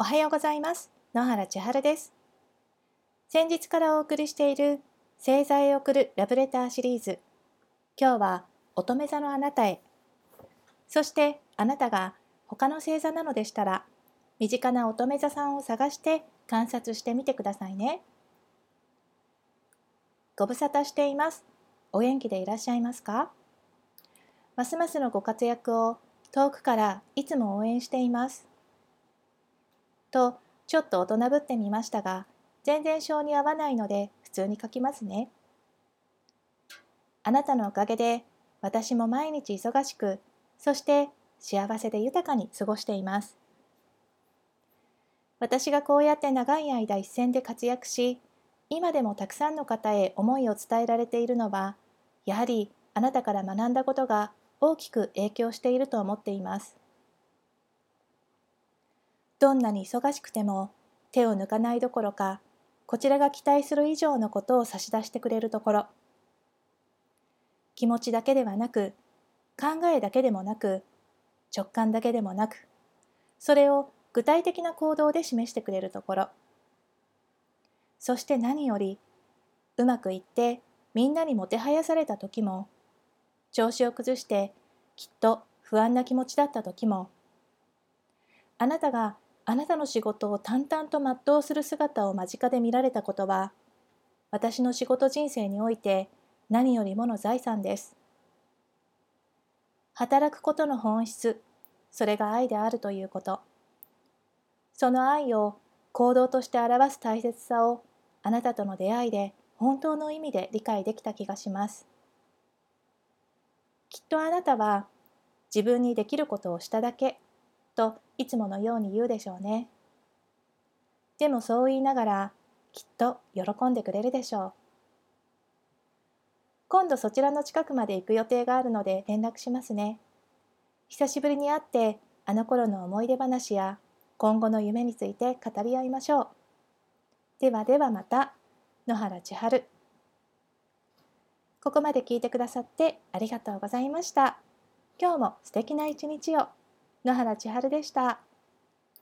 おはようございます。野原千春です。先日からお送りしている星座へ送るラブレターシリーズ。今日は乙女座のあなたへ。そしてあなたが他の星座なのでしたら身近な乙女座さんを探して観察してみてくださいね。ご無沙汰しています。お元気でいらっしゃいますか？ますますのご活躍を遠くからいつも応援しています。とちょっと大人ぶってみましたが全然性に合わないので普通に書きますね。あなたのおかげで私も毎日忙しくそして幸せで豊かに過ごしています。私がこうやって長い間一線で活躍し今でもたくさんの方へ思いを伝えられているのはやはりあなたから学んだことが大きく影響していると思っています。どんなに忙しくても手を抜かないどころかこちらが期待する以上のことを差し出してくれるところ。気持ちだけではなく考えだけでもなく直感だけでもなくそれを具体的な行動で示してくれるところ。そして何よりうまくいってみんなにもてはやされた時も調子を崩してきっと不安な気持ちだった時もあなたがあなたの仕事を淡々と全うする姿を間近で見られたことは私の仕事人生において何よりもの財産です。働くことの本質それが愛であるということ。その愛を行動として表す大切さをあなたとの出会いで本当の意味で理解できた気がします。きっとあなたは自分にできることをしただけ。といつものように言うでしょうね。でもそう言いながらきっと喜んでくれるでしょう。今度そちらの近くまで行く予定があるので連絡しますね。久しぶりに会ってあの頃の思い出話や今後の夢について語り合いましょう。ではではまた野原千春ここまで聞いてくださってありがとうございました。今日も素敵な一日を。野原千春でした。